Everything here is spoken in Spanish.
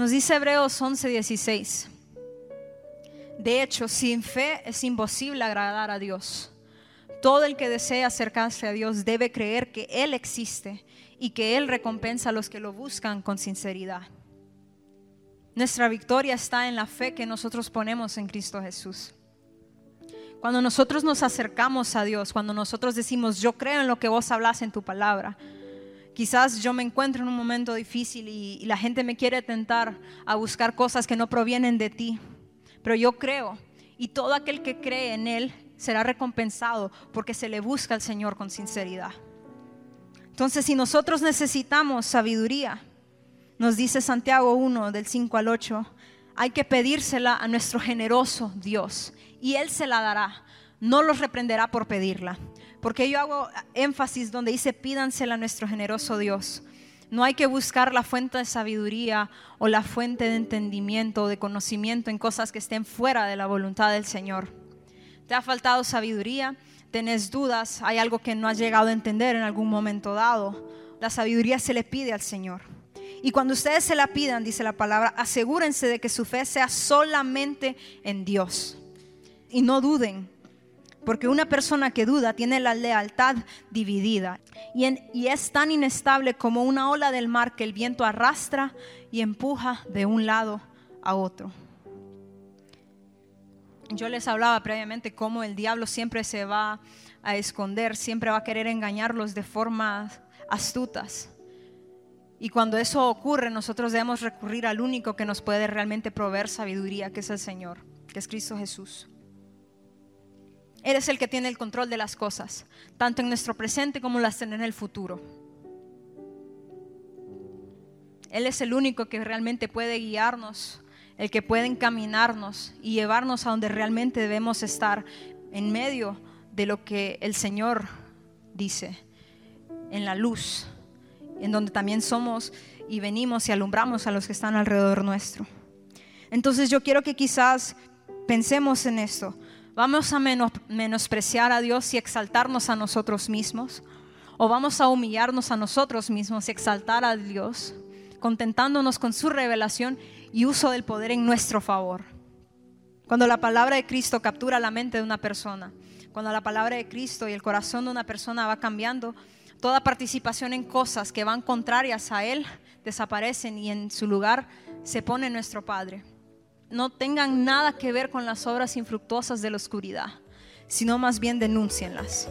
Nos dice Hebreos 11:16. De hecho, sin fe es imposible agradar a Dios. Todo el que desea acercarse a Dios debe creer que Él existe y que Él recompensa a los que lo buscan con sinceridad. Nuestra victoria está en la fe que nosotros ponemos en Cristo Jesús. Cuando nosotros nos acercamos a Dios, cuando nosotros decimos, yo creo en lo que vos hablas en tu palabra, quizás yo me encuentro en un momento difícil y, la gente me quiere tentar a buscar cosas que no provienen de ti, pero yo creo y todo aquel que cree en Él será recompensado porque se le busca al Señor con sinceridad. Entonces, si nosotros necesitamos sabiduría, nos dice Santiago 1 del 5 al 8, hay que pedírsela a nuestro generoso Dios y Él se la dará. No los reprenderá por pedirla. Porque yo hago énfasis donde dice pídansela a nuestro generoso Dios. No hay que buscar la fuente de sabiduría o la fuente de entendimiento o de conocimiento en cosas que estén fuera de la voluntad del Señor. ¿Te ha faltado sabiduría? ¿Tenés dudas? ¿Hay algo que no has llegado a entender en algún momento dado? La sabiduría se le pide al Señor. Y cuando ustedes se la pidan, dice la palabra, asegúrense de que su fe sea solamente en Dios. Y no duden, porque una persona que duda tiene la lealtad dividida y, es tan inestable como una ola del mar que el viento arrastra y empuja de un lado a otro. Yo les hablaba previamente cómo el diablo siempre se va a esconder, siempre va a querer engañarlos de formas astutas. Y cuando eso ocurre, nosotros debemos recurrir al único que nos puede realmente proveer sabiduría, que es el Señor, que es Cristo Jesús. Él es el que tiene el control de las cosas, tanto en nuestro presente como las en el futuro. Él es el único que realmente puede guiarnos, el que puede encaminarnos y llevarnos a donde realmente debemos estar, en medio de lo que el Señor dice, en la luz en donde también somos y venimos y alumbramos a los que están alrededor nuestro. Entonces yo quiero que quizás pensemos en esto. ¿Vamos a menospreciar a Dios y exaltarnos a nosotros mismos? ¿O vamos a humillarnos a nosotros mismos y exaltar a Dios, contentándonos con su revelación y uso del poder en nuestro favor? Cuando la palabra de Cristo captura la mente de una persona, cuando la palabra de Cristo y el corazón de una persona va cambiando, Toda participación en cosas que van contrarias a Él desaparecen y en su lugar se pone nuestro Padre. No tengan nada que ver con las obras infructuosas de la oscuridad, sino más bien denúncienlas.